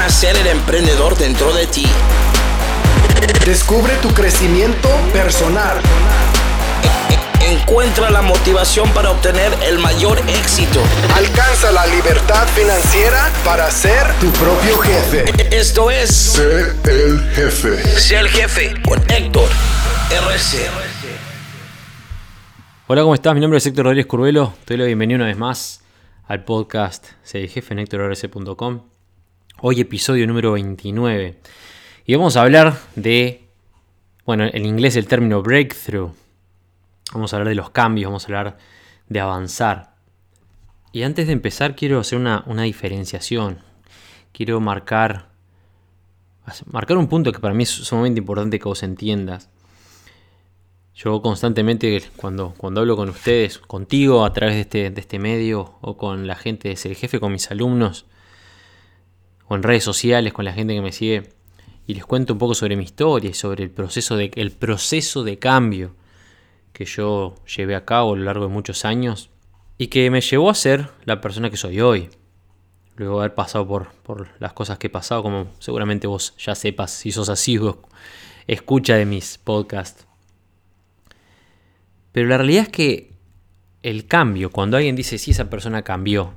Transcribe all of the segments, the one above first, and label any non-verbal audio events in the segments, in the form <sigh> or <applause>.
nacer el emprendedor dentro de ti. Descubre tu crecimiento personal. Encuentra la motivación para obtener el mayor éxito. Alcanza la libertad financiera para ser tu propio jefe. Esto es Sé el jefe. Sé el jefe con Héctor RC. Hola, ¿cómo estás? Mi nombre es Héctor Rodríguez Curvelo. Te doy la bienvenida una vez más al podcast Sé el jefe en HectorRC.com. Hoy episodio número 29. Y vamos a hablar de, bueno, en inglés el término breakthrough. Vamos a hablar de los cambios, vamos a hablar de avanzar. Y antes de empezar quiero hacer una, una diferenciación. Quiero marcar, marcar un punto que para mí es sumamente importante que vos entiendas. Yo constantemente cuando, cuando hablo con ustedes, contigo a través de este, de este medio o con la gente de Ser Jefe, con mis alumnos, o en redes sociales, con la gente que me sigue, y les cuento un poco sobre mi historia y sobre el proceso de, proceso de cambio que yo llevé a cabo a lo largo de muchos años y que me llevó a ser la persona que soy hoy. Luego de haber pasado por, por las cosas que he pasado, como seguramente vos ya sepas si sos así o escucha de mis podcasts. Pero la realidad es que el cambio, cuando alguien dice si esa persona cambió,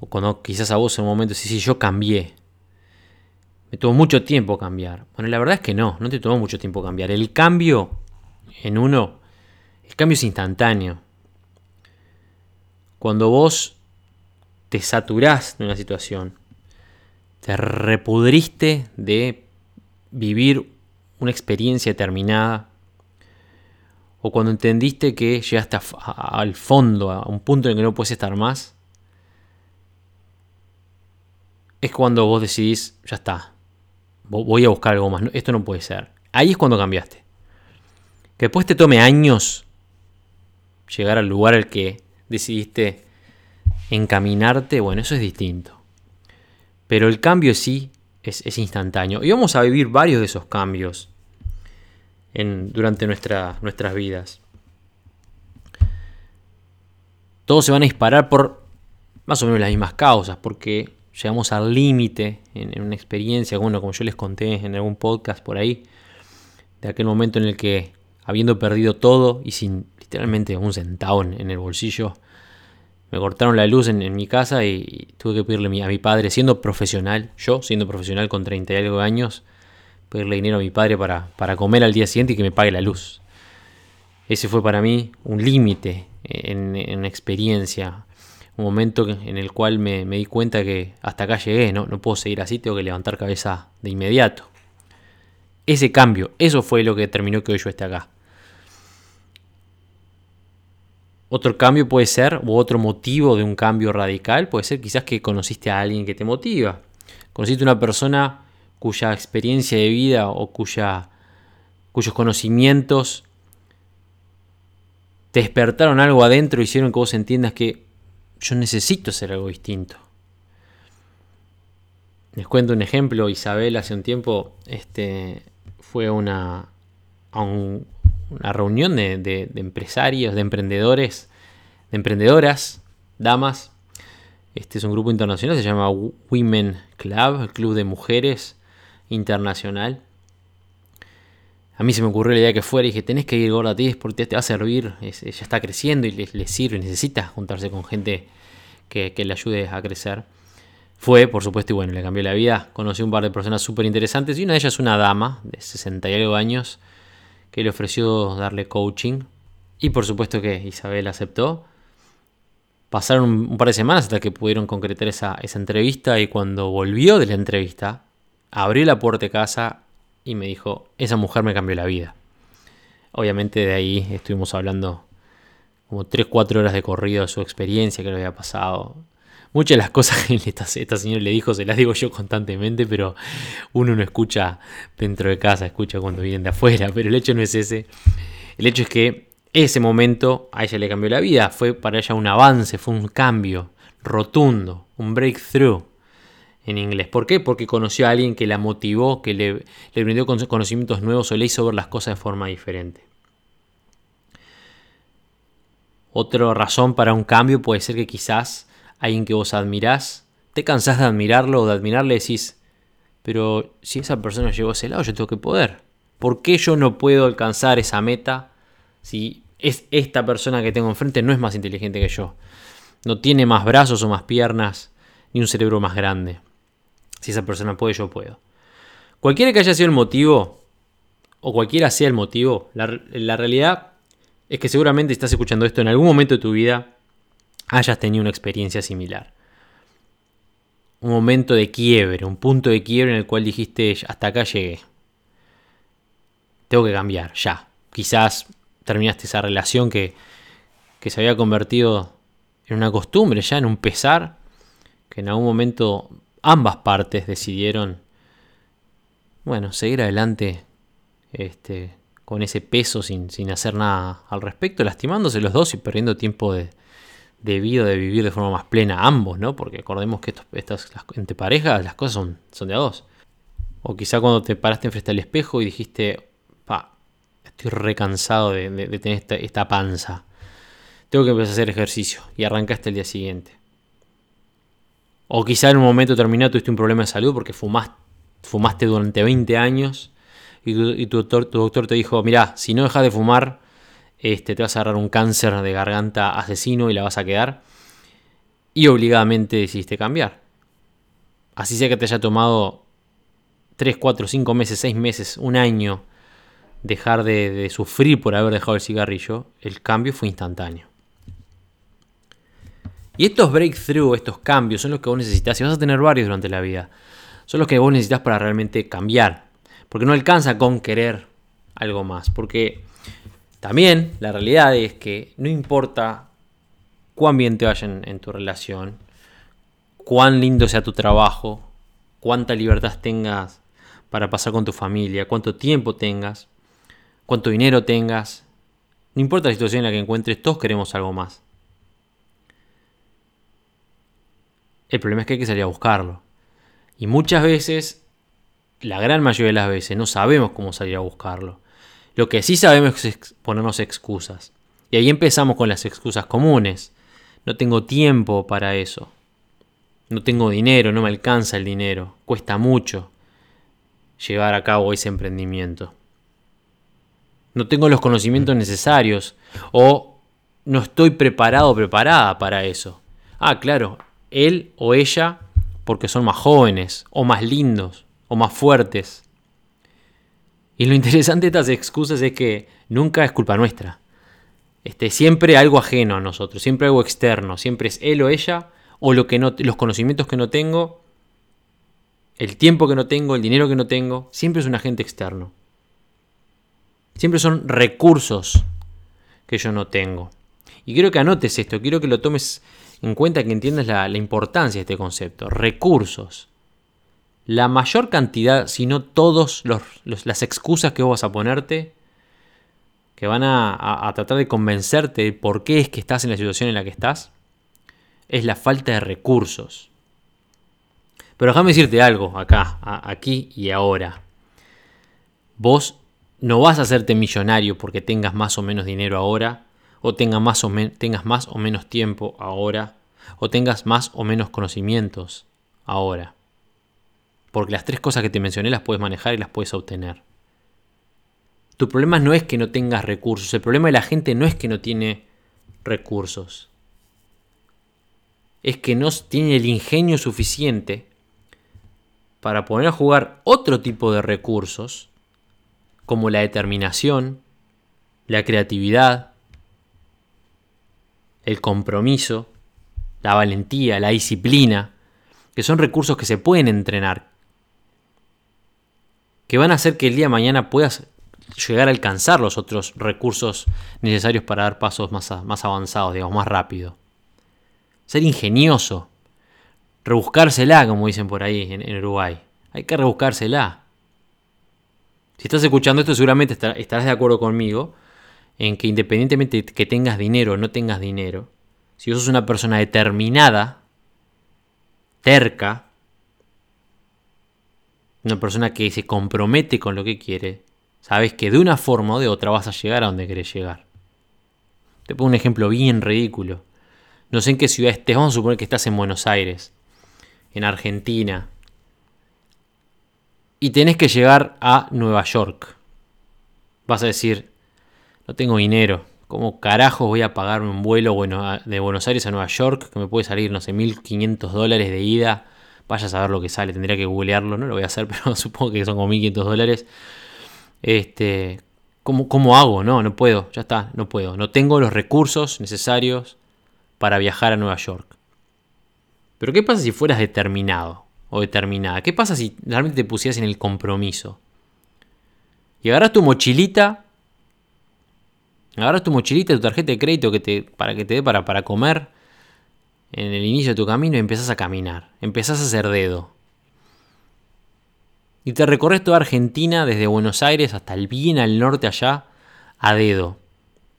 o cuando quizás a vos en un momento decís, sí, yo cambié. Me tomó mucho tiempo cambiar. Bueno, la verdad es que no, no te tomó mucho tiempo cambiar. El cambio en uno, el cambio es instantáneo. Cuando vos te saturás de una situación, te repudriste de vivir una experiencia determinada, o cuando entendiste que llegaste al fondo, a un punto en el que no puedes estar más, es cuando vos decidís, ya está, voy a buscar algo más, esto no puede ser. Ahí es cuando cambiaste. Que después te tome años llegar al lugar al que decidiste encaminarte, bueno, eso es distinto. Pero el cambio sí es, instantáneo. Y vamos a vivir varios de esos cambios en, durante nuestra, nuestras vidas. Todos se van a disparar por más o menos las mismas causas, porque llegamos al límite en, una experiencia, bueno, como yo les conté en algún podcast por ahí, de aquel momento en el que, habiendo perdido todo y sin literalmente un centavo en, el bolsillo, me cortaron la luz en, mi casa y, tuve que pedirle a mi padre, siendo profesional, yo siendo profesional con 30 y algo de años, pedirle dinero a mi padre para, para comer al día siguiente y que me pague la luz. Ese fue para mí un límite en, en experiencia, un momento en el cual me, di cuenta que hasta acá llegué, ¿no? no puedo seguir así, tengo que levantar cabeza de inmediato. Ese cambio, eso fue lo que determinó que hoy yo esté acá. Otro cambio puede ser, u otro motivo de un cambio radical, puede ser quizás que conociste a alguien que te motiva. Conociste a una persona cuya experiencia de vida o cuya, cuyos conocimientos te despertaron algo adentro hicieron que vos entiendas que yo necesito hacer algo distinto. Les cuento un ejemplo, Isabel hace un tiempo este, fue una, a una reunión de, de, empresarios, de emprendedores, de emprendedoras, damas. Este es un grupo internacional, se llama Women Club, el Club de Mujeres Internacional. A mí se me ocurrió la idea que fuera y dije, tenés que ir gorda ti porque te va a servir, ella está creciendo y le, sirve, necesita juntarse con gente que, le ayude a crecer. Fue, por supuesto, y bueno, le cambió la vida. Conocí un par de personas súper interesantes y una de ellas una dama de 60 y algo años que le ofreció darle coaching. Y por supuesto que Isabel aceptó. Pasaron un, par de semanas hasta que pudieron concretar esa entrevista y cuando volvió de la entrevista, abrió la puerta de casa y me dijo, esa mujer me cambió la vida. Obviamente de ahí estuvimos hablando como 3-4 horas de corrido de su experiencia que le había pasado. Muchas de las cosas <laughs> que esta, esta señora le dijo se las digo yo constantemente, pero uno no escucha dentro de casa, escucha cuando vienen de afuera, <laughs> pero el hecho no es ese. El hecho es que ese momento a ella le cambió la vida, fue para ella un avance, fue un cambio rotundo, un breakthrough en inglés. ¿Por qué? Porque conoció a alguien que la motivó, que le, le brindó conocimientos nuevos o le hizo ver las cosas de forma diferente. Otra razón para un cambio puede ser que quizás alguien que vos admirás te cansás de admirarlo o de admirarle, decís, pero si esa persona llegó a ese lado, yo tengo que poder. ¿Por qué yo no puedo alcanzar esa meta si es esta persona que tengo enfrente no es más inteligente que yo? No tiene más brazos o más piernas, ni un cerebro más grande. Si esa persona puede, yo puedo. Cualquiera que haya sido el motivo, o cualquiera sea el motivo, la, realidad es que seguramente estás escuchando esto en algún momento de tu vida, hayas tenido una experiencia similar. Un momento de quiebre, un punto de quiebre en el cual dijiste, hasta acá llegué. Tengo que cambiar, ya. Quizás terminaste esa relación que, que se había convertido en una costumbre, ya en un pesar, que en algún momento ambas partes decidieron, bueno, seguir adelante este, con ese peso sin, hacer nada al respecto, lastimándose los dos y perdiendo tiempo de, vida de vivir de forma más plena ambos, ¿no? Porque acordemos que estas, entre parejas las cosas son, son de a dos. O quizá cuando te paraste enfrente al espejo y dijiste, pa, estoy recansado de, de, tener esta, esta, panza. Tengo que empezar a hacer ejercicio. Y arrancaste el día siguiente. O quizá en un momento determinado tuviste un problema de salud porque fumaste, fumaste durante 20 años y, tu, doctor, te dijo, mira, si no dejas de fumar, este, te vas a agarrar un cáncer de garganta asesino y la vas a quedar. Y obligadamente decidiste cambiar. Así sea que te haya tomado 3, 4, 5 meses, 6 meses, un año dejar de, de sufrir por haber dejado el cigarrillo, el cambio fue instantáneo. Y estos breakthroughs, estos cambios, son los que vos necesitas, y vas a tener varios durante la vida, son los que vos necesitas para realmente cambiar, porque no alcanza con querer algo más. Porque también la realidad es que no importa cuán bien te vaya en, tu relación, cuán lindo sea tu trabajo, cuánta libertad tengas para pasar con tu familia, cuánto tiempo tengas, cuánto dinero tengas. No importa la situación en la que encuentres, todos queremos algo más. El problema es que hay que salir a buscarlo. Y muchas veces la gran mayoría de las veces no sabemos cómo salir a buscarlo. Lo que sí sabemos es ponernos excusas. Y ahí empezamos con las excusas comunes. No tengo tiempo para eso. No tengo dinero, no me alcanza el dinero. Cuesta mucho llevar a cabo ese emprendimiento. No tengo los conocimientos necesarios o no estoy preparado o preparada para eso. Ah, claro, él o ella porque son más jóvenes o más lindos o más fuertes. Y lo interesante de estas excusas es que nunca es culpa nuestra. Este, siempre algo ajeno a nosotros, siempre algo externo, siempre es él o ella, o lo que no, los conocimientos que no tengo, el tiempo que no tengo, el dinero que no tengo, siempre es un agente externo. Siempre son recursos que yo no tengo. Y quiero que anotes esto, quiero que lo tomes en cuenta, que entiendas la importancia de este concepto. Recursos la mayor cantidad, si no todas las excusas que vos vas a ponerte, que van a, tratar de convencerte de por qué es que estás en la situación en la que estás, es la falta de recursos. Pero déjame decirte algo acá, aquí y ahora. Vos no vas a hacerte millonario porque tengas más o menos dinero ahora, o tengas más o, tengas más o menos tiempo ahora, o tengas más o menos conocimientos ahora. Porque las tres cosas que te mencioné las puedes manejar y las puedes obtener. Tu problema no es que no tengas recursos, el problema de la gente no es que no tiene recursos. Es que no tiene el ingenio suficiente para poner a jugar otro tipo de recursos, como la determinación, la creatividad, el compromiso, la valentía, la disciplina, que son recursos que se pueden entrenar, que van a hacer que el día de mañana puedas llegar a alcanzar los otros recursos necesarios para dar pasos más, más avanzados, digamos, más rápido. Ser ingenioso, rebuscársela, como dicen por ahí en, Uruguay. Hay que rebuscársela. Si estás escuchando esto, seguramente estarás de acuerdo conmigo en que independientemente de que tengas dinero o no tengas dinero, si vos sos una persona determinada, terca, una persona que se compromete con lo que quiere, sabes que de una forma o de otra vas a llegar a donde querés llegar. Te pongo un ejemplo bien ridículo. No sé en qué ciudad estés, vamos a suponer que estás en Buenos Aires. en Argentina, y tenés que llegar a Nueva York. Vas a decir, no tengo dinero. ¿Cómo carajo voy a pagar un vuelo de Buenos Aires a Nueva York que me puede salir, no sé, 1500 dólares de ida? Vaya a saber lo que sale, tendría que googlearlo, no lo voy a hacer, <laughs> pero supongo que son como 1500 dólares. Este, ¿cómo, ¿Cómo hago? No, no puedo, ya está, no puedo. No tengo los recursos necesarios para viajar a Nueva York. Pero ¿qué pasa si fueras determinado o determinada? ¿Qué pasa si realmente te pusieras en el compromiso? Y agarras tu mochilita Agarras tu mochilita, tu tarjeta de crédito que te, para que te dé para, para comer en el inicio de tu camino y empezás a caminar. Empezás a hacer dedo. Y te recorres toda Argentina, desde Buenos Aires hasta el bien al norte allá, a dedo.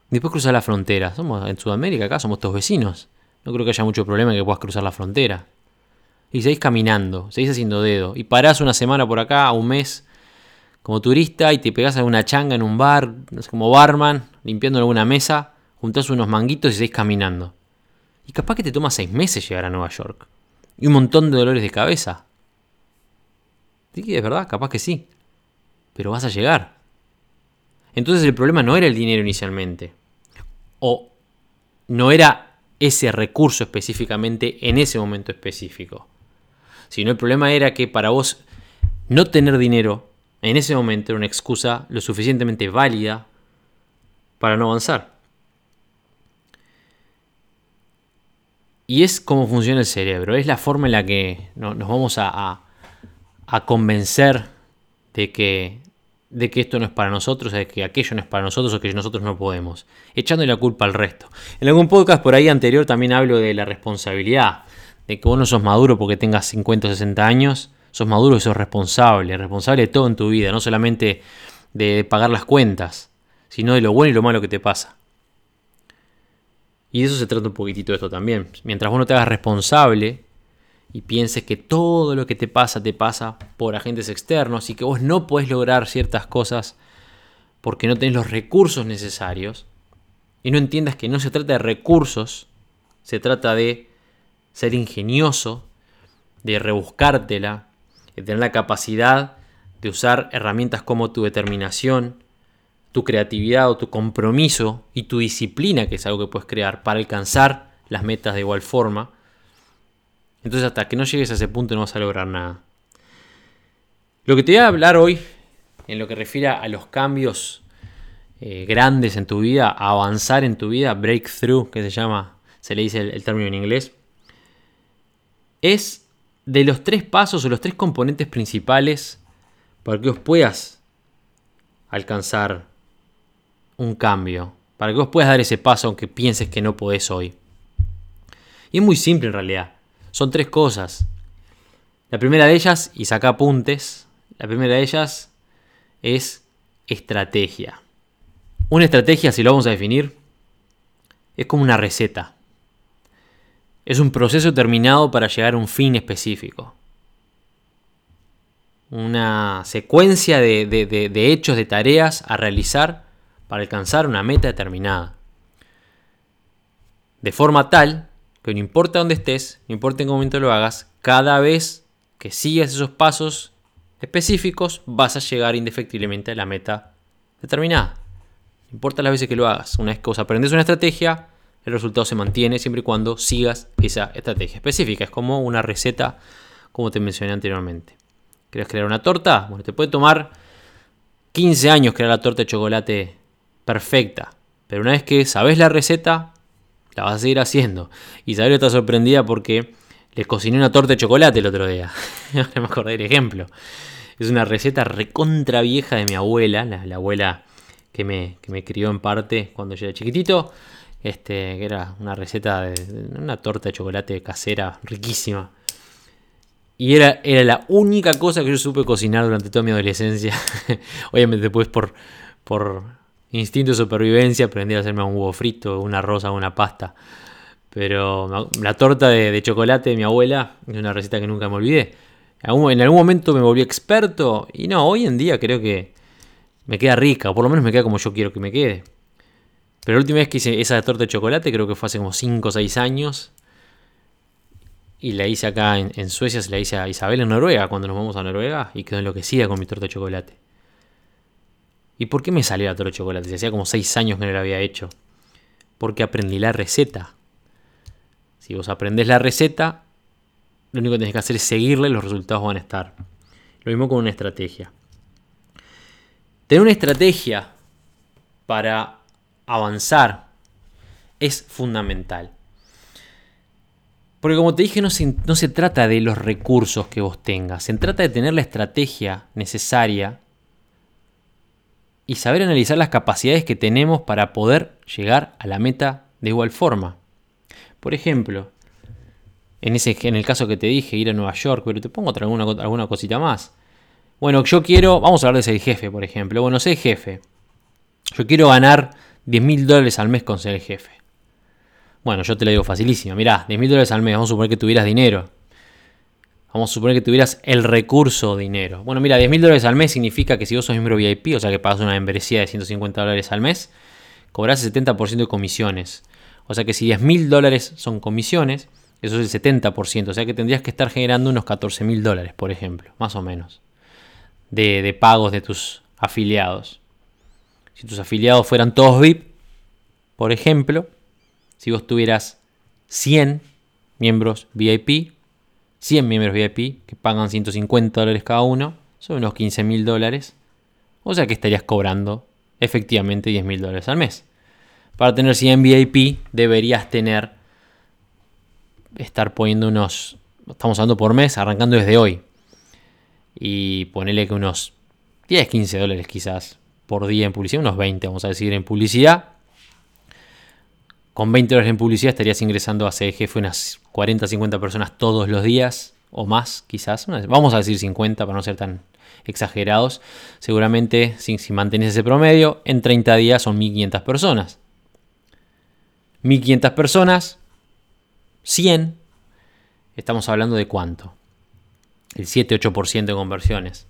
Después cruzas la frontera. Somos en Sudamérica, acá somos todos vecinos. No creo que haya mucho problema en que puedas cruzar la frontera. Y seguís caminando, seguís haciendo dedo. Y parás una semana por acá, un mes, como turista y te pegas a una changa en un bar, como barman, limpiando alguna mesa, juntás unos manguitos y seguís caminando. Y capaz que te toma seis meses llegar a Nueva York. Y un montón de dolores de cabeza. Sí, es verdad, capaz que sí. Pero vas a llegar. Entonces el problema no era el dinero inicialmente. O no era ese recurso específicamente en ese momento específico. Sino el problema era que para vos no tener dinero en ese momento era una excusa lo suficientemente válida para no avanzar. Y es como funciona el cerebro, es la forma en la que nos vamos a, convencer de que, de que esto no es para nosotros, de que aquello no es para nosotros o que nosotros no podemos, echando la culpa al resto. En algún podcast por ahí anterior también hablo de la responsabilidad, de que vos no sos maduro porque tengas 50 o 60 años, sos maduro y sos responsable, responsable de todo en tu vida, no solamente de pagar las cuentas, sino de lo bueno y lo malo que te pasa. Y de eso se trata un poquitito esto también. Mientras vos no te hagas responsable y pienses que todo lo que te pasa te pasa por agentes externos y que vos no podés lograr ciertas cosas porque no tenés los recursos necesarios, y no entiendas que no se trata de recursos, se trata de ser ingenioso, de rebuscártela, tener la capacidad de usar herramientas como tu determinación, tu creatividad o tu compromiso y tu disciplina, que es algo que puedes crear para alcanzar las metas de igual forma. Entonces hasta que no llegues a ese punto no vas a lograr nada. Lo que te voy a hablar hoy, en lo que refiere a los cambios eh, grandes en tu vida, a avanzar en tu vida, breakthrough, que se llama, se le dice el término en inglés, es de los tres pasos o los tres componentes principales para que vos puedas alcanzar un cambio, para que vos puedas dar ese paso aunque pienses que no podés hoy. Y es muy simple en realidad. Son tres cosas. La primera de ellas, y saca apuntes, la primera de ellas es estrategia. Una estrategia, si lo vamos a definir, es como una receta. Es un proceso terminado para llegar a un fin específico. Una secuencia de, hechos, de tareas a realizar para alcanzar una meta determinada. De forma tal que no importa dónde estés, no importa en qué momento lo hagas, cada vez que sigas esos pasos específicos vas a llegar indefectiblemente a la meta determinada. No importa las veces que lo hagas. Una vez que vos aprendes una estrategia, el resultado se mantiene siempre y cuando sigas esa estrategia específica. Es como una receta, como te mencioné anteriormente. ¿Quieres crear una torta? Bueno, te puede tomar 15 años crear la torta de chocolate perfecta. Pero una vez que sabes la receta, la vas a seguir haciendo. Isabel está sorprendida porque les cociné una torta de chocolate el otro día. <laughs> no me acordé del ejemplo. Es una receta recontra vieja de mi abuela, la, abuela que me, que me crió en parte cuando yo era chiquitito este, que era una receta de una torta de chocolate casera riquísima. Y era, era la única cosa que yo supe cocinar durante toda mi adolescencia. <laughs> Obviamente después por, por instinto de supervivencia aprendí a hacerme un huevo frito, una rosa, una pasta. Pero la torta de, chocolate de mi abuela es una receta que nunca me olvidé. En algún momento me volví experto y no, hoy en día creo que me queda rica, o por lo menos me queda como yo quiero que me quede. Pero la última vez que hice esa torta de chocolate creo que fue hace como 5 o 6 años. y la hice acá en, Suecia, se la hice a Isabel en Noruega cuando nos vamos a Noruega y quedó enloquecida con mi torta de chocolate. ¿Y por qué me salió la torta de chocolate? Se hacía como 6 años que no la había hecho. Porque aprendí la receta. Si vos aprendés la receta, lo único que tenés que hacer es seguirle y los resultados van a estar. Lo mismo con una estrategia. Tener una estrategia para avanzar es fundamental. Porque como te dije, no se, no se, trata de los recursos que vos tengas, se trata de tener la estrategia necesaria y saber analizar las capacidades que tenemos para poder llegar a la meta de igual forma. Por ejemplo, en, ese, en el caso que te dije, ir a Nueva York, pero te pongo alguna, alguna cosita más. Bueno, yo quiero, vamos a hablar de ser jefe, por ejemplo. Bueno, ser jefe. Yo quiero ganar 10 mil dólares al mes con ser jefe. Bueno, yo te lo digo facilísimo. Mirá, 10 mil dólares al mes, vamos a suponer que tuvieras dinero. Vamos a suponer que tuvieras el recurso dinero. Bueno, mira, 10 mil dólares al mes significa que si vos sos miembro VIP, o sea que pagas una membresía de 150 dólares al mes, cobras el 70% de comisiones. O sea que si 10 mil dólares son comisiones, eso es el 70%. O sea que tendrías que estar generando unos 14 mil dólares, por ejemplo, más o menos, de, de pagos de tus afiliados. Si tus afiliados fueran todos VIP, por ejemplo, si vos tuvieras 100 miembros VIP, 100 miembros VIP que pagan 150 dólares cada uno, son unos 15 mil dólares. O sea que estarías cobrando efectivamente 10 mil dólares al mes. Para tener 100 VIP deberías tener, estar poniendo unos, estamos hablando por mes, arrancando desde hoy. Y ponerle que unos 10, 15 dólares quizás por día en publicidad, unos 20 vamos a decir en publicidad con 20 horas en publicidad estarías ingresando a CDGF unas 40, 50 personas todos los días o más quizás. Vamos a decir 50 para no ser tan exagerados. Seguramente si, si mantienes ese promedio, en 30 días son 1500 personas. 1500 personas, 100. Estamos hablando de cuánto? El 7-8% de conversiones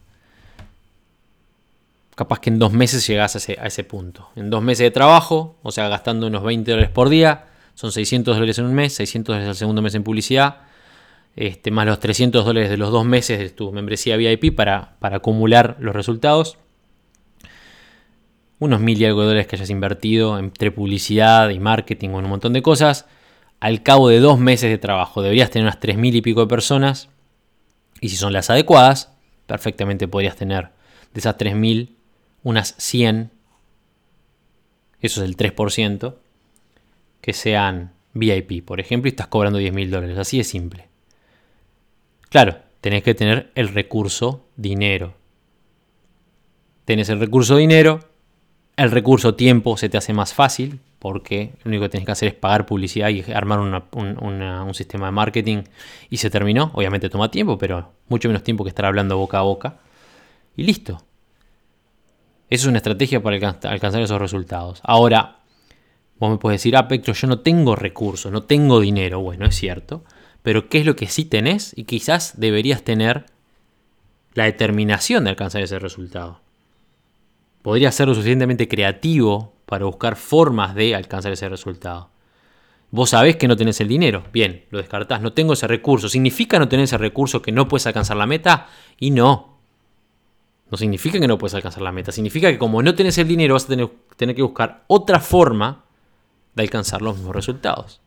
capaz que en dos meses llegas a ese, punto. En dos meses de trabajo, o sea, gastando unos 20 dólares por día, son 600 dólares en un mes, 600 dólares al segundo mes en publicidad, este, más los 300 dólares de los dos meses de tu membresía VIP para, para acumular los resultados. Unos mil y algo de dólares que hayas invertido entre publicidad y marketing o en un montón de cosas. Al cabo de dos meses de trabajo deberías tener unas 3 mil y pico de personas. Y si son las adecuadas, perfectamente podrías tener de esas 3.000 unas 100, eso es el 3%, que sean VIP, por ejemplo, y estás cobrando 10 mil dólares. Así de simple. Claro, tenés que tener el recurso dinero. Tenés el recurso dinero, el recurso tiempo se te hace más fácil, porque lo único que tenés que hacer es pagar publicidad y armar un sistema de marketing y se terminó. Obviamente toma tiempo, pero mucho menos tiempo que estar hablando boca a boca. Y listo. Eso es una estrategia para alcanzar esos resultados. Ahora, vos me puedes decir, ah, Petro, yo no tengo recursos, no tengo dinero. Bueno, es cierto. Pero ¿qué es lo que sí tenés? Y quizás deberías tener la determinación de alcanzar ese resultado. Podrías ser lo suficientemente creativo para buscar formas de alcanzar ese resultado. Vos sabés que no tenés el dinero. Bien, lo descartás. No tengo ese recurso. ¿Significa no tener ese recurso que no puedes alcanzar la meta? Y no. No significa que no puedes alcanzar la meta, significa que como no tienes el dinero vas a tener, tener que buscar otra forma de alcanzar los mismos resultados.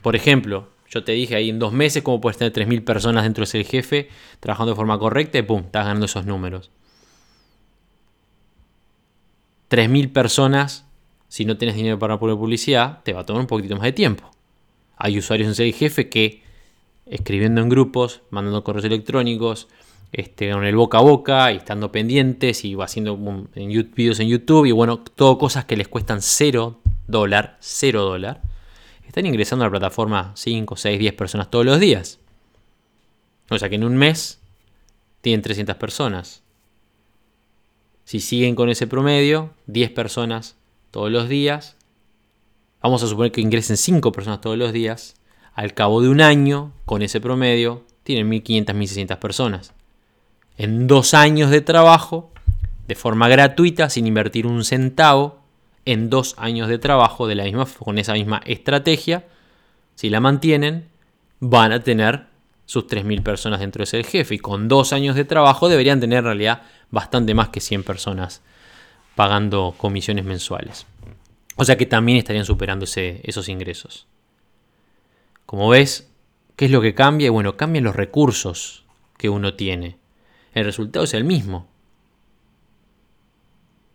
Por ejemplo, yo te dije ahí en dos meses cómo puedes tener 3.000 personas dentro de ese jefe trabajando de forma correcta y pum, estás ganando esos números. 3.000 personas, si no tienes dinero para poner publicidad, te va a tomar un poquito más de tiempo. Hay usuarios en ese jefe que escribiendo en grupos, mandando correos electrónicos, este, con el boca a boca y estando pendientes y haciendo videos en YouTube y bueno, todo cosas que les cuestan 0 dólar, 0 dólar. Están ingresando a la plataforma 5, 6, 10 personas todos los días. O sea que en un mes tienen 300 personas. Si siguen con ese promedio, 10 personas todos los días. Vamos a suponer que ingresen 5 personas todos los días. Al cabo de un año, con ese promedio, tienen 1500, 1600 personas en dos años de trabajo, de forma gratuita, sin invertir un centavo, en dos años de trabajo de la misma, con esa misma estrategia, si la mantienen, van a tener sus 3.000 personas dentro de ese jefe. Y con dos años de trabajo deberían tener en realidad bastante más que 100 personas pagando comisiones mensuales. O sea que también estarían superando esos ingresos. Como ves, ¿qué es lo que cambia? Bueno, cambian los recursos que uno tiene. El resultado es el mismo.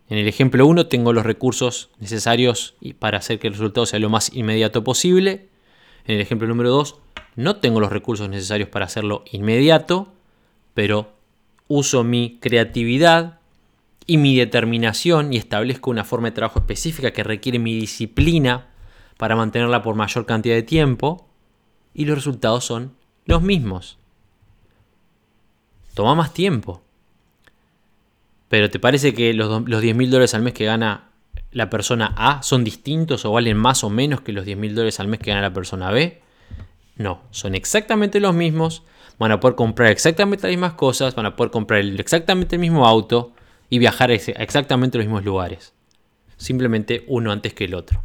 En el ejemplo 1 tengo los recursos necesarios para hacer que el resultado sea lo más inmediato posible. En el ejemplo número 2 no tengo los recursos necesarios para hacerlo inmediato, pero uso mi creatividad y mi determinación y establezco una forma de trabajo específica que requiere mi disciplina para mantenerla por mayor cantidad de tiempo y los resultados son los mismos. Toma más tiempo. Pero ¿te parece que los, los 10 mil dólares al mes que gana la persona A son distintos o valen más o menos que los 10 mil dólares al mes que gana la persona B? No, son exactamente los mismos, van a poder comprar exactamente las mismas cosas, van a poder comprar exactamente el mismo auto y viajar a exactamente los mismos lugares. Simplemente uno antes que el otro.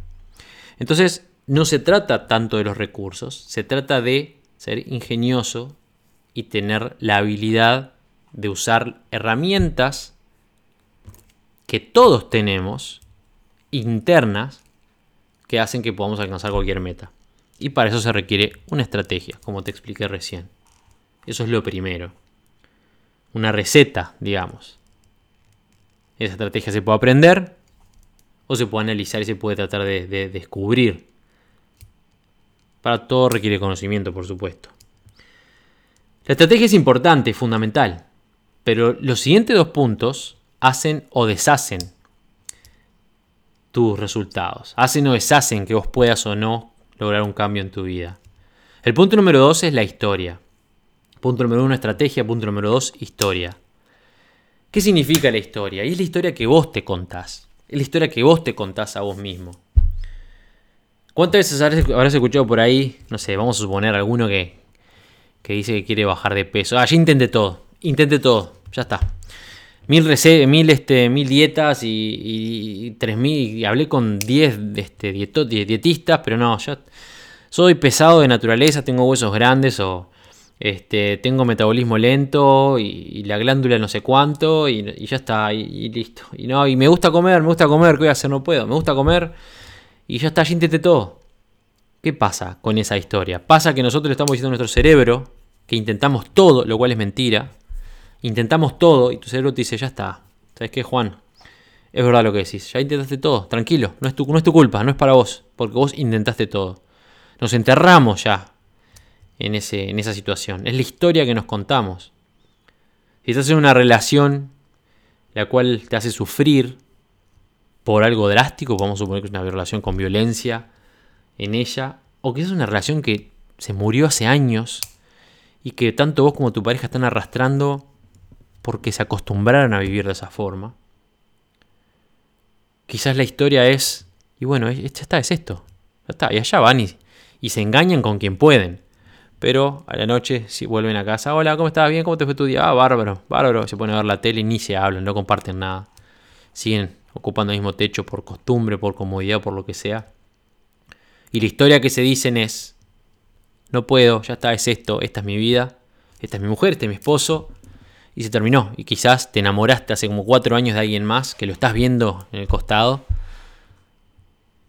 Entonces, no se trata tanto de los recursos, se trata de ser ingenioso y tener la habilidad de usar herramientas que todos tenemos internas que hacen que podamos alcanzar cualquier meta. Y para eso se requiere una estrategia, como te expliqué recién. Eso es lo primero. Una receta, digamos. Esa estrategia se puede aprender o se puede analizar y se puede tratar de, de descubrir. Para todo requiere conocimiento, por supuesto. La estrategia es importante, fundamental. Pero los siguientes dos puntos hacen o deshacen tus resultados. Hacen o deshacen que vos puedas o no lograr un cambio en tu vida. El punto número dos es la historia. Punto número uno, estrategia. Punto número dos, historia. ¿Qué significa la historia? Y es la historia que vos te contás. Es la historia que vos te contás a vos mismo. ¿Cuántas veces habrás escuchado por ahí, no sé, vamos a suponer alguno que, que dice que quiere bajar de peso? Ah, ya intenté todo, intenté todo, ya está mil, mil, este, mil dietas y, tres mil, y hablé con 10 este, dietistas, pero no, yo soy pesado de naturaleza, tengo huesos grandes o este, tengo metabolismo lento y, la glándula no sé cuánto y, ya está, y, listo. Y no, y me gusta comer, me gusta comer, ¿qué voy a hacer? No puedo, me gusta comer y ya está, ya intenté todo. ¿Qué pasa con esa historia? Pasa que nosotros le estamos diciendo a nuestro cerebro que intentamos todo, lo cual es mentira, intentamos todo y tu cerebro te dice, ya está. ¿Sabes qué, Juan? Es verdad lo que decís, ya intentaste todo, tranquilo, no es, tu, no es tu culpa, no es para vos, porque vos intentaste todo. Nos enterramos ya en, ese, en esa situación. Es la historia que nos contamos. Si estás en una relación la cual te hace sufrir por algo drástico, vamos a suponer que es una relación con violencia en ella, o que es una relación que se murió hace años y que tanto vos como tu pareja están arrastrando porque se acostumbraron a vivir de esa forma. Quizás la historia es, y bueno, ya está, es esto. Ya está, y allá van y, se engañan con quien pueden. Pero a la noche, si vuelven a casa, hola, ¿cómo estás? ¿Bien? ¿Cómo te fue tu día? Ah, bárbaro, bárbaro. Se ponen a ver la tele y ni se hablan, no comparten nada. Siguen ocupando el mismo techo por costumbre, por comodidad, por lo que sea. Y la historia que se dicen es, no puedo, ya está, es esto, esta es mi vida, esta es mi mujer, este es mi esposo, y se terminó. Y quizás te enamoraste hace como cuatro años de alguien más que lo estás viendo en el costado.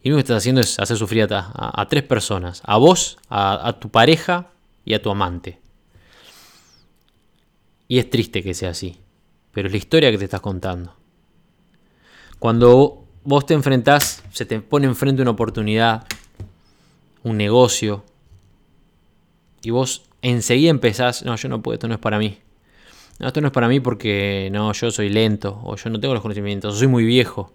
Y lo que estás haciendo es hacer sufrir a, tres personas. A vos, a, tu pareja y a tu amante. Y es triste que sea así. Pero es la historia que te estás contando. Cuando vos te enfrentás, se te pone enfrente una oportunidad, un negocio. Y vos enseguida empezás, no, yo no puedo, esto no es para mí. No, esto no es para mí porque no, yo soy lento o yo no tengo los conocimientos, soy muy viejo.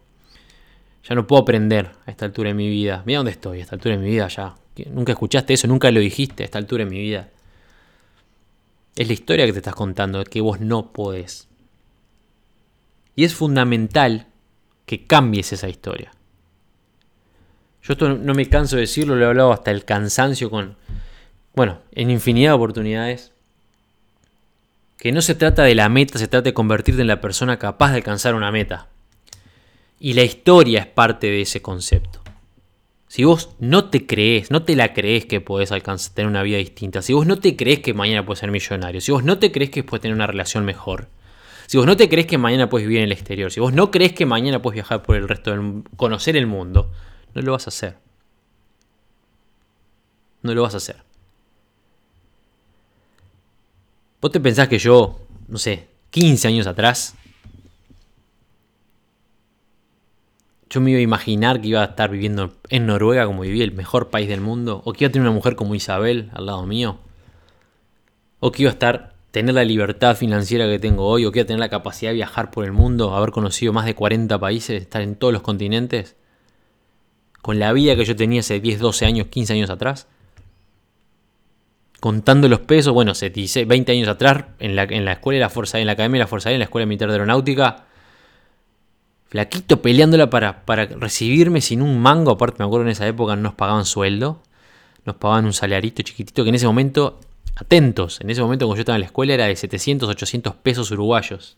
Ya no puedo aprender a esta altura de mi vida. Mira dónde estoy, a esta altura de mi vida ya. Nunca escuchaste eso, nunca lo dijiste a esta altura de mi vida. Es la historia que te estás contando, que vos no podés. Y es fundamental que cambies esa historia. Yo esto no me canso de decirlo, lo he hablado hasta el cansancio con, bueno, en infinidad de oportunidades que no se trata de la meta, se trata de convertirte en la persona capaz de alcanzar una meta. Y la historia es parte de ese concepto. Si vos no te crees, no te la crees que podés alcanzar, tener una vida distinta, si vos no te crees que mañana puedes ser millonario, si vos no te crees que puedes tener una relación mejor, si vos no te crees que mañana puedes vivir en el exterior, si vos no crees que mañana puedes viajar por el resto del conocer el mundo, no lo vas a hacer. No lo vas a hacer. ¿Vos te pensás que yo, no sé, 15 años atrás, yo me iba a imaginar que iba a estar viviendo en Noruega como vivía, el mejor país del mundo, o que iba a tener una mujer como Isabel al lado mío, o que iba a estar tener la libertad financiera que tengo hoy, o que iba a tener la capacidad de viajar por el mundo, haber conocido más de 40 países, estar en todos los continentes, con la vida que yo tenía hace 10, 12 años, 15 años atrás. Contando los pesos, bueno, se dice 20 años atrás, en la, en la escuela de la Fuerza en la Academia de la Fuerza en la Escuela Militar de Aeronáutica, flaquito peleándola para, para recibirme sin un mango. Aparte, me acuerdo en esa época no nos pagaban sueldo, nos pagaban un salarito chiquitito que en ese momento, atentos, en ese momento cuando yo estaba en la escuela era de 700, 800 pesos uruguayos.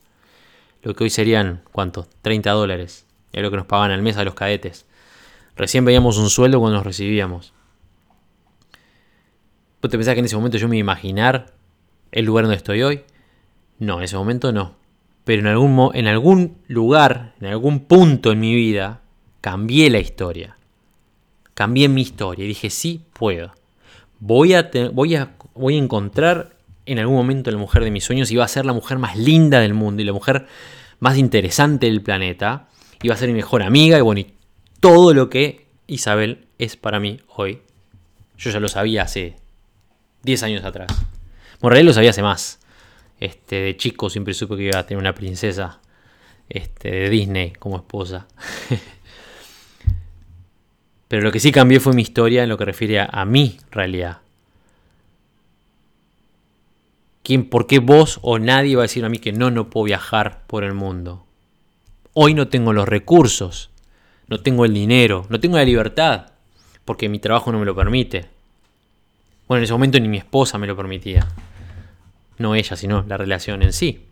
Lo que hoy serían, ¿cuánto? 30 dólares. Era lo que nos pagaban al mes a los cadetes. Recién veíamos un sueldo cuando nos recibíamos. ¿Vos te pensás que en ese momento yo me iba a imaginar el lugar donde estoy hoy? No, en ese momento no pero en algún, en algún lugar, en algún punto en mi vida, cambié la historia. Cambié mi historia y dije, sí, puedo. Voy a, voy a, voy a encontrar en algún momento la mujer de mis sueños y va a ser la mujer más linda del mundo y la mujer más interesante del planeta. Y va a ser mi mejor amiga y bueno, y todo lo que Isabel es para mí hoy. Yo ya lo sabía hace 10 años atrás. Morrel lo sabía hace más. Este, de chico siempre supe que iba a tener una princesa este, de Disney como esposa. <laughs> Pero lo que sí cambió fue mi historia en lo que refiere a, mi realidad. ¿Quién, ¿Por qué vos o nadie va a decir a mí que no, no puedo viajar por el mundo? Hoy no tengo los recursos, no tengo el dinero, no tengo la libertad, porque mi trabajo no me lo permite. Bueno, en ese momento ni mi esposa me lo permitía. No ella, sino la relación en sí.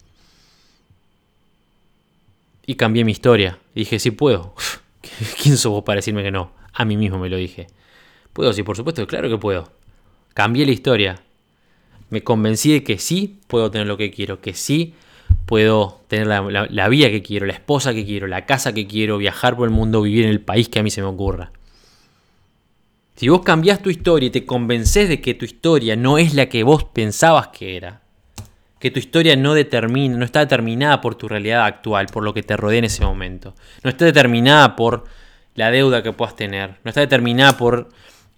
Y cambié mi historia. Dije, sí puedo. <laughs> ¿Quién sos vos para decirme que no? A mí mismo me lo dije. Puedo, sí, por supuesto, claro que puedo. Cambié la historia. Me convencí de que sí puedo tener lo que quiero, que sí puedo tener la, vida que quiero, la esposa que quiero, la casa que quiero, viajar por el mundo, vivir en el país que a mí se me ocurra. Si vos cambiás tu historia y te convences de que tu historia no es la que vos pensabas que era, que tu historia no determina, no está determinada por tu realidad actual, por lo que te rodea en ese momento. No está determinada por la deuda que puedas tener. No está determinada por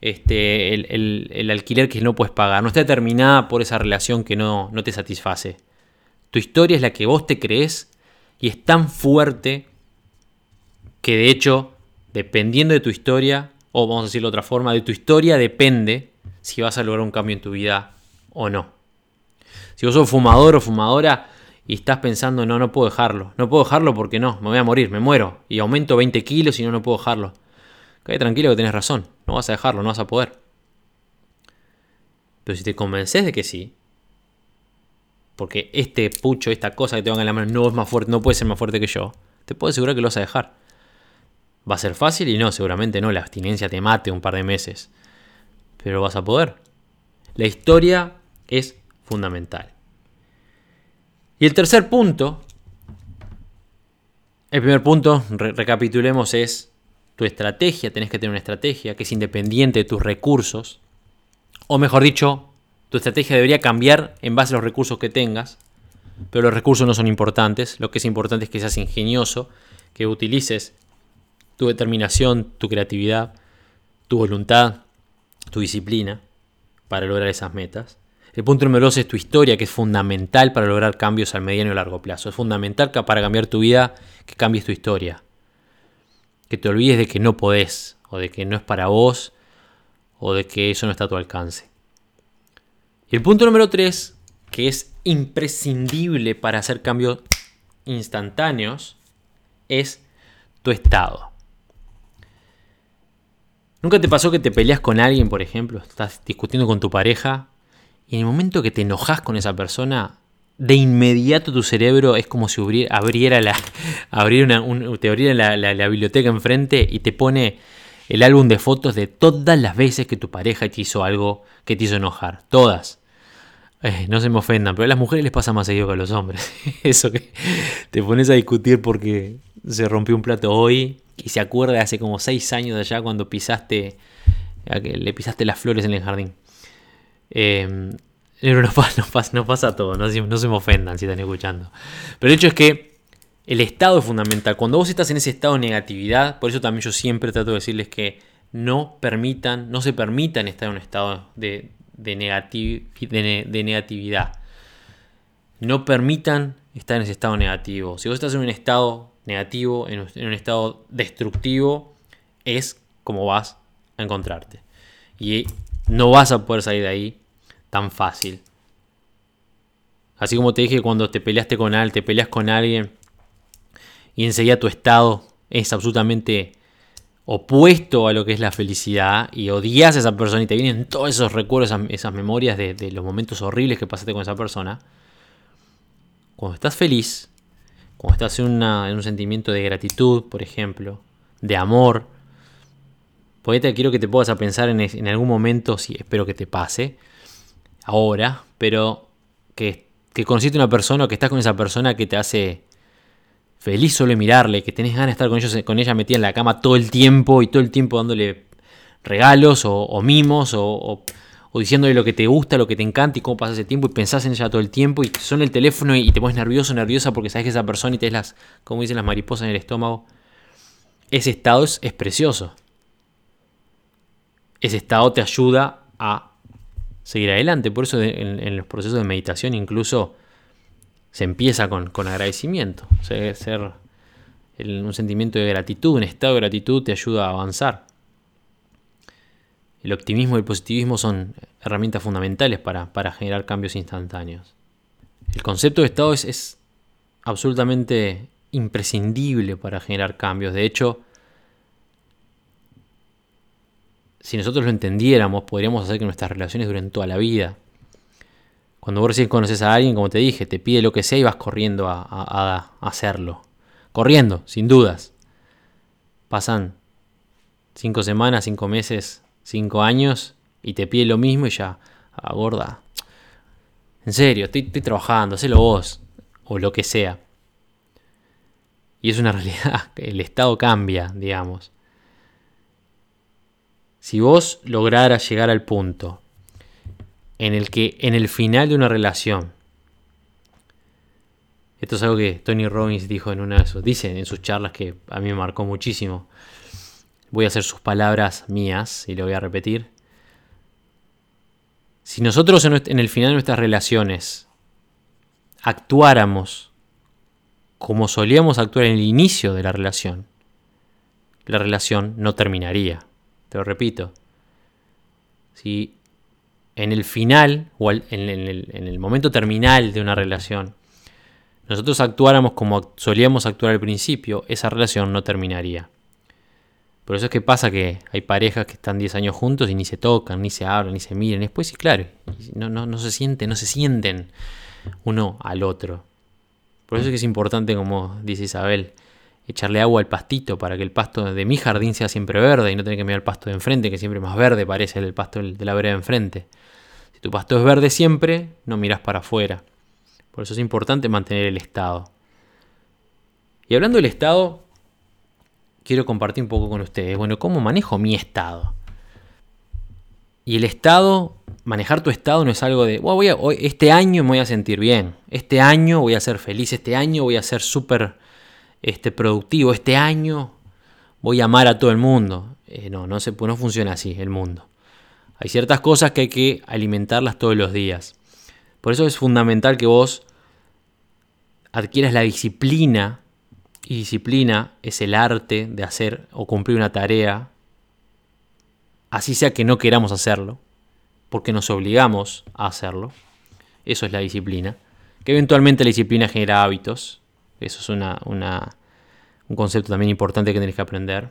este, el, alquiler que no puedes pagar. No está determinada por esa relación que no, no te satisface. Tu historia es la que vos te crees y es tan fuerte que de hecho, dependiendo de tu historia, o vamos a decirlo de otra forma, de tu historia depende si vas a lograr un cambio en tu vida o no. Si vos sos fumador o fumadora y estás pensando, no, no puedo dejarlo. No puedo dejarlo porque no, me voy a morir, me muero. Y aumento 20 kilos y no, no puedo dejarlo. Cállate tranquilo que tenés razón. No vas a dejarlo, no vas a poder. Pero si te convences de que sí, porque este pucho, esta cosa que te van en la mano no es más fuerte, no puede ser más fuerte que yo, te puedo asegurar que lo vas a dejar. Va a ser fácil y no, seguramente no, la abstinencia te mate un par de meses. Pero vas a poder. La historia es fundamental. Y el tercer punto, el primer punto, recapitulemos, es tu estrategia, tenés que tener una estrategia que es independiente de tus recursos, o mejor dicho, tu estrategia debería cambiar en base a los recursos que tengas, pero los recursos no son importantes, lo que es importante es que seas ingenioso, que utilices tu determinación, tu creatividad, tu voluntad, tu disciplina para lograr esas metas. El punto número dos es tu historia, que es fundamental para lograr cambios al mediano y largo plazo. Es fundamental para cambiar tu vida que cambies tu historia. Que te olvides de que no podés, o de que no es para vos, o de que eso no está a tu alcance. Y el punto número tres, que es imprescindible para hacer cambios instantáneos, es tu estado. ¿Nunca te pasó que te peleas con alguien, por ejemplo? Estás discutiendo con tu pareja y en el momento que te enojas con esa persona, de inmediato tu cerebro es como si abriera, la, <laughs> una, te abriera la, biblioteca enfrente y te pone el álbum de fotos de todas las veces que tu pareja te hizo algo que te hizo enojar. Todas. Eh, no se me ofendan, pero a las mujeres les pasa más seguido que a los hombres. <laughs> Eso que te pones a discutir porque se rompió un plato hoy y se acuerda de hace como seis años de allá cuando pisaste, le pisaste las flores en el jardín. Eh, no pasa, no, pasa, todo, no, no se me ofendan si están escuchando. Pero el hecho es que el estado es fundamental. Cuando vos estás en ese estado de negatividad, por eso también yo siempre trato de decirles que no permitan, no se permitan estar en un estado de, de, de, negatividad. No permitan estar en ese estado negativo. Si vos estás en un estado negativo, en un, estado destructivo, es como vas a encontrarte. Y no vas a poder salir de ahí tan fácil. Así como te dije cuando te peleaste con alguien, te peleas con alguien y enseguida tu estado es absolutamente opuesto a lo que es la felicidad y odias a esa persona y te vienen todos esos recuerdos, esas memorias de, los momentos horribles que pasaste con esa persona. Cuando estás feliz, cuando estás en, un sentimiento de gratitud, por ejemplo, de amor, pues quiero que te puedas a pensar en, algún momento, si espero que te pase, ahora, pero que, que conociste una persona o que estás con esa persona que te hace feliz solo de mirarle, que tenés ganas de estar con, ellos, con ella metida en la cama todo el tiempo y todo el tiempo dándole regalos o, mimos o, diciéndole lo que te gusta, lo que te encanta y cómo pasas ese tiempo y pensás en ella todo el tiempo y son el teléfono y te pones nervioso, nerviosa porque sabes que esa persona y te las, como dicen las mariposas en el estómago. Ese estado es, precioso. Ese estado te ayuda a seguir adelante. Por eso en los procesos de meditación incluso se empieza con, agradecimiento. ser un sentimiento de gratitud, un estado de gratitud te ayuda a avanzar. El optimismo y el positivismo son herramientas fundamentales para, generar cambios instantáneos. El concepto de estado es, es, absolutamente imprescindible para generar cambios. De hecho, si nosotros lo entendiéramos, podríamos hacer que nuestras relaciones duren toda la vida. Cuando vos recién conoces a alguien, como te dije, te pide lo que sea y vas corriendo a, hacerlo. Corriendo, sin dudas. Pasan cinco semanas, cinco meses, cinco años y te pide lo mismo y ya, ah, gorda. En serio, estoy, trabajando, hacelo vos. O lo que sea. Y es una <laughs> realidad, el estado cambia, digamos. Si vos lograras llegar al punto en el que en el final de una relación, esto es algo que Tony Robbins dijo en una de sus, dice en sus charlas que a mí me marcó muchísimo. Voy a hacer sus palabras mías y lo voy a repetir. Si nosotros en el final de nuestras relaciones actuáramos como solíamos actuar en el inicio de la relación, la relación no terminaría. Te lo repito. Si en el final o en el, momento terminal de una relación, nosotros actuáramos como solíamos actuar al principio, esa relación no terminaría. Por eso es que pasa que hay parejas que están 10 años juntos y ni se tocan, ni se hablan, ni se miran. Después sí, claro, no, no, se sienten, no se sienten uno al otro. Por eso es que es importante, como dice Isabel, echarle agua al pastito para que el pasto de mi jardín sea siempre verde y no tener que mirar el pasto de enfrente, que siempre más verde parece el pasto de la vereda de enfrente. Si tu pasto es verde siempre, no miras para afuera. Por eso es importante mantener el estado. Y hablando del estado, quiero compartir un poco con ustedes, bueno, cómo manejo mi estado. Y el estado, manejar tu estado no es algo de, voy este año me voy a sentir bien, este año voy a ser feliz, este año voy a ser súper este, productivo, este año voy a amar a todo el mundo. Eh, no, no, se, no funciona así el mundo. Hay ciertas cosas que hay que alimentarlas todos los días. Por eso es fundamental que vos adquieras la disciplina. Y disciplina es el arte de hacer o cumplir una tarea, así sea que no queramos hacerlo, porque nos obligamos a hacerlo. Eso es la disciplina. Que eventualmente la disciplina genera hábitos. Eso es un concepto también importante que tenés que aprender.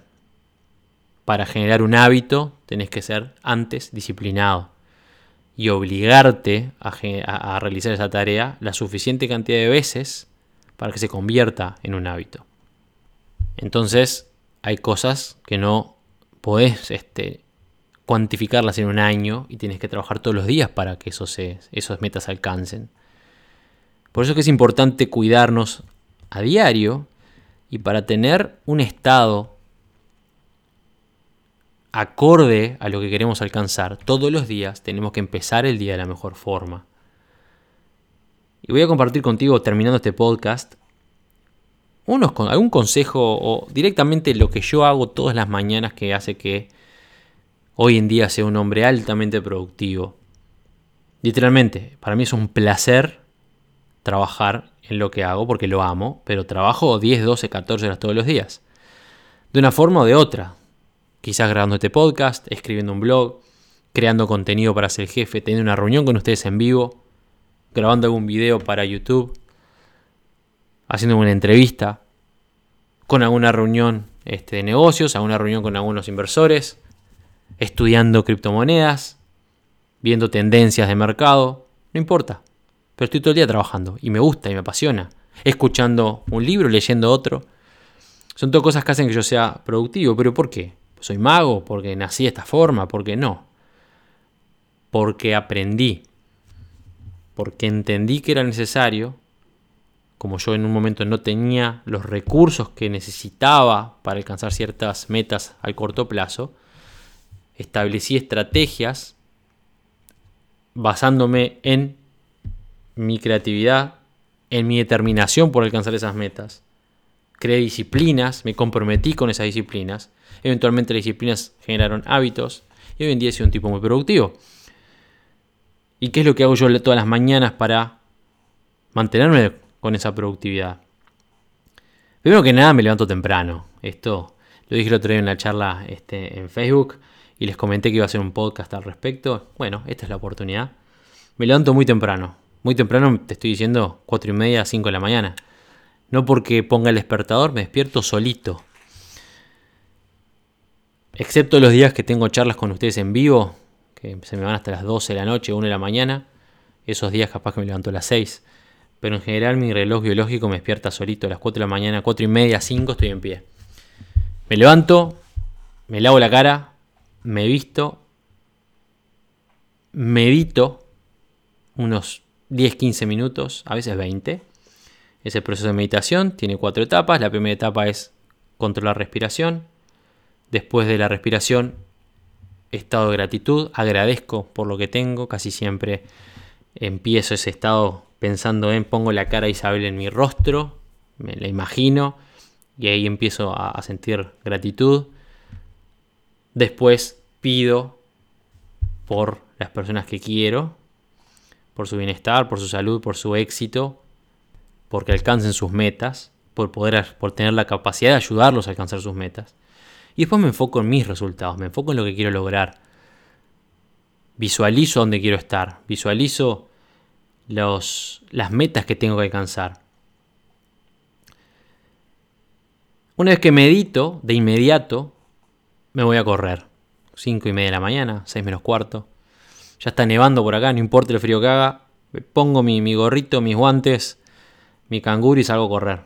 Para generar un hábito tenés que ser antes disciplinado y obligarte a, realizar esa tarea la suficiente cantidad de veces para que se convierta en un hábito. Entonces hay cosas que no podés este, cuantificarlas en un año y tienes que trabajar todos los días para que se, esas metas alcancen. Por eso es que es importante cuidarnos a diario y para tener un estado acorde a lo que queremos alcanzar, todos los días tenemos que empezar el día de la mejor forma. Y voy a compartir contigo, terminando este podcast, algún consejo o directamente lo que yo hago todas las mañanas que hace que hoy en día sea un hombre altamente productivo. Literalmente, para mí es un placer trabajar en lo que hago porque lo amo, pero trabajo 10, 12, 14 horas todos los días. De una forma o de otra. Quizás grabando este podcast, escribiendo un blog, creando contenido para ser jefe, teniendo una reunión con ustedes en vivo, grabando algún video para YouTube, haciendo una entrevista, con alguna reunión este, de negocios, alguna reunión con algunos inversores, estudiando criptomonedas, viendo tendencias de mercado, no importa. Pero estoy todo el día trabajando y me gusta y me apasiona. Escuchando un libro, leyendo otro. Son todas cosas que hacen que yo sea productivo. ¿Pero por qué? ¿Soy mago? ¿Porque nací de esta forma? ¿Por qué no? Porque aprendí. Porque entendí que era necesario. Como yo en un momento no tenía los recursos que necesitaba para alcanzar ciertas metas al corto plazo, establecí estrategias basándome en mi creatividad, en mi determinación por alcanzar esas metas. Creé disciplinas, me comprometí con esas disciplinas. Eventualmente las disciplinas generaron hábitos y hoy en día soy un tipo muy productivo. ¿Y qué es lo que hago yo todas las mañanas para mantenerme con esa productividad? Primero que nada me levanto temprano. Esto lo dije el otro día en la charla este, en Facebook y les comenté que iba a hacer un podcast al respecto. Bueno, esta es la oportunidad. Me levanto muy temprano. Muy temprano te estoy diciendo 4 y media, 5 de la mañana. No porque ponga el despertador, me despierto solito. Excepto los días que tengo charlas con ustedes en vivo, que se me van hasta las 12 de la noche, 1 de la mañana. Esos días capaz que me levanto a las 6. Pero en general mi reloj biológico me despierta solito a las 4 de la mañana, 4 y media, 5 estoy en pie. Me levanto, me lavo la cara, me visto, medito unos 10-15 minutos, a veces 20. Ese proceso de meditación tiene cuatro etapas. La primera etapa es controlar respiración. Después de la respiración, estado de gratitud. Agradezco por lo que tengo. Casi siempre empiezo ese estado pensando en pongo la cara de Isabel en mi rostro. Me la imagino. Y ahí empiezo a sentir gratitud. Después pido por las personas que quiero, por su bienestar, por su salud, por su éxito, porque alcancen sus metas, por poder por tener la capacidad de ayudarlos a alcanzar sus metas. Y después me enfoco en mis resultados, me enfoco en lo que quiero lograr. Visualizo dónde quiero estar, visualizo los, las metas que tengo que alcanzar. Una vez que medito, de inmediato me voy a correr. 5 y media de la mañana, 6 menos cuarto. Ya está nevando por acá, no importa el frío que haga. Me pongo mi, gorrito, mis guantes, mi canguro y salgo a correr.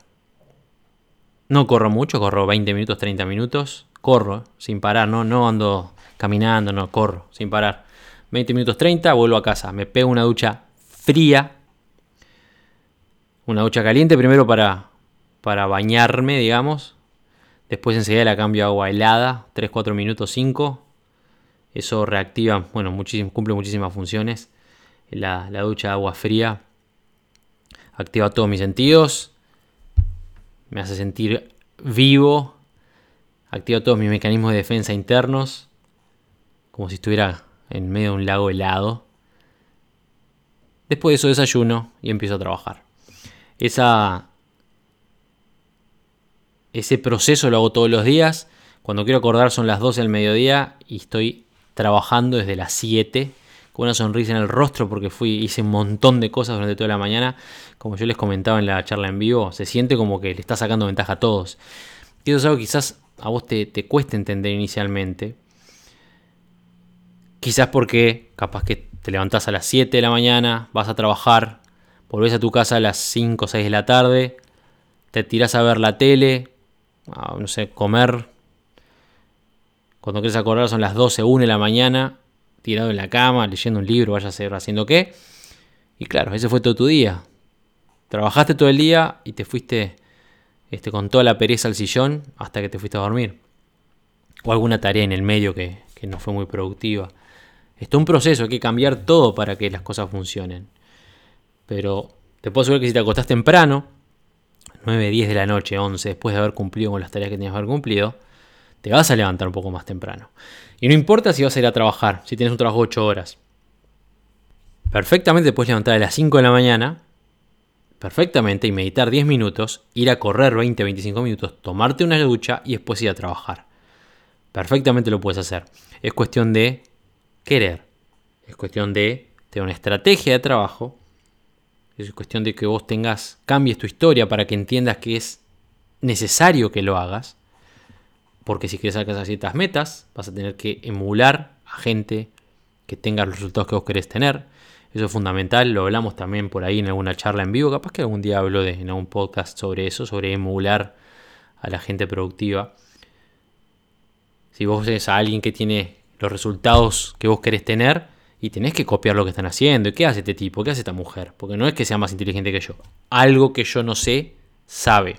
No corro mucho, corro 20 minutos, 30 minutos. Corro sin parar, no, no ando caminando, no, corro sin parar. 20 minutos 30, vuelvo a casa. Me pego una ducha fría. Una ducha caliente primero para, para bañarme, digamos. Después enseguida la cambio a agua helada, 3-4 minutos 5. Eso reactiva, bueno, cumple muchísimas funciones. La, la ducha de agua fría activa todos mis sentidos, me hace sentir vivo, activa todos mis mecanismos de defensa internos, como si estuviera en medio de un lago helado. Después de eso desayuno y empiezo a trabajar. Esa ese proceso lo hago todos los días. Cuando quiero acordar son las 12 del mediodía y estoy trabajando desde las 7 con una sonrisa en el rostro porque fui hice un montón de cosas durante toda la mañana. Como yo les comentaba en la charla en vivo, se siente como que le está sacando ventaja a todos. Y eso es algo que quizás a vos te, te cueste entender inicialmente. Quizás porque capaz que te levantás a las 7 de la mañana, vas a trabajar, volvés a tu casa a las 5 o 6 de la tarde, te tirás a ver la tele, no sé, comer, Cuando quieres acordar son las 12, 1 de la mañana, tirado en la cama, leyendo un libro, vaya a ser haciendo qué. Y claro, ese fue todo tu día. Trabajaste todo el día y te fuiste este, con toda la pereza al sillón hasta que te fuiste a dormir. O alguna tarea en el medio que, que no fue muy productiva. Esto es un proceso, hay que cambiar todo para que las cosas funcionen. Pero te puedo asegurar que si te acostás temprano, 9, 10 de la noche, 11, después de haber cumplido con las tareas que tenías que haber cumplido, te vas a levantar un poco más temprano. Y no importa si vas a ir a trabajar, si tienes un trabajo de 8 horas. Perfectamente te puedes levantar a las 5 de la mañana, perfectamente, y meditar 10 minutos, ir a correr 20, 25 minutos, tomarte una ducha y después ir a trabajar. Perfectamente lo puedes hacer. Es cuestión de querer. Es cuestión de tener una estrategia de trabajo es cuestión de que vos tengas, cambies tu historia para que entiendas que es necesario que lo hagas. Porque si quieres alcanzar ciertas metas, vas a tener que emular a gente que tenga los resultados que vos querés tener. Eso es fundamental, lo hablamos también por ahí en alguna charla en vivo, capaz que algún día hablo de, en algún podcast sobre eso, sobre emular a la gente productiva. Si vos ves a alguien que tiene los resultados que vos querés tener, y tenés que copiar lo que están haciendo. ¿Y qué hace este tipo? ¿Qué hace esta mujer? Porque no es que sea más inteligente que yo. Algo que yo no sé, sabe.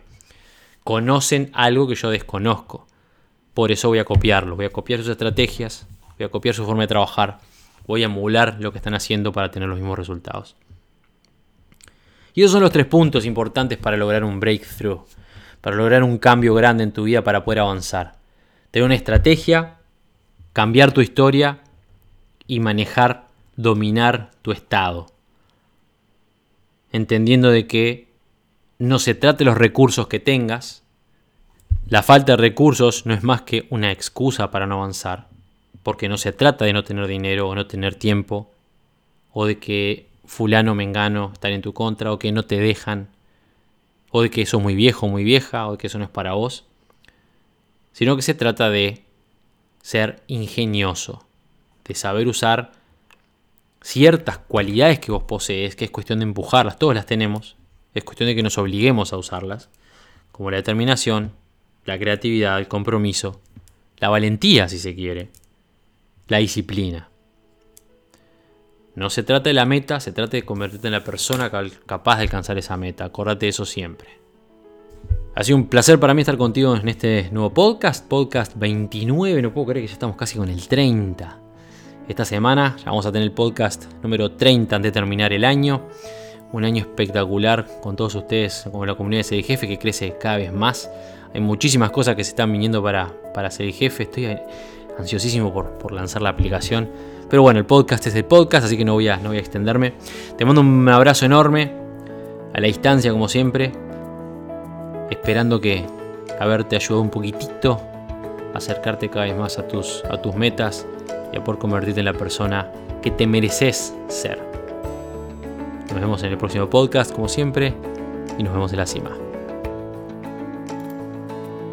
Conocen algo que yo desconozco. Por eso voy a copiarlo. Voy a copiar sus estrategias. Voy a copiar su forma de trabajar. Voy a emular lo que están haciendo para tener los mismos resultados. Y esos son los tres puntos importantes para lograr un breakthrough. Para lograr un cambio grande en tu vida para poder avanzar. Tener una estrategia, cambiar tu historia y manejar, dominar tu estado. Entendiendo de que no se trata de los recursos que tengas. La falta de recursos no es más que una excusa para no avanzar. Porque no se trata de no tener dinero o no tener tiempo. O de que fulano mengano están en tu contra o que no te dejan. O de que sos muy viejo muy vieja o de que eso no es para vos. Sino que se trata de ser ingenioso de saber usar ciertas cualidades que vos posees, que es cuestión de empujarlas, todas las tenemos, es cuestión de que nos obliguemos a usarlas, como la determinación, la creatividad, el compromiso, la valentía si se quiere, la disciplina. No se trata de la meta, se trata de convertirte en la persona capaz de alcanzar esa meta. Acordate de eso siempre. Ha sido un placer para mí estar contigo en este nuevo podcast, podcast 29, no puedo creer que ya estamos casi con el 30. Esta semana ya vamos a tener el podcast número 30 antes de terminar el año. Un año espectacular con todos ustedes, con la comunidad de Ser Jefe que crece cada vez más. Hay muchísimas cosas que se están viniendo para, para Ser Jefe. Estoy ansiosísimo por, por lanzar la aplicación. Pero bueno, el podcast es el podcast, así que no voy, a, no voy a extenderme. Te mando un abrazo enorme, a la distancia como siempre. Esperando que haberte ayudado un poquitito a acercarte cada vez más a tus, a tus metas y a por convertirte en la persona que te mereces ser. Nos vemos en el próximo podcast, como siempre, y nos vemos en la cima.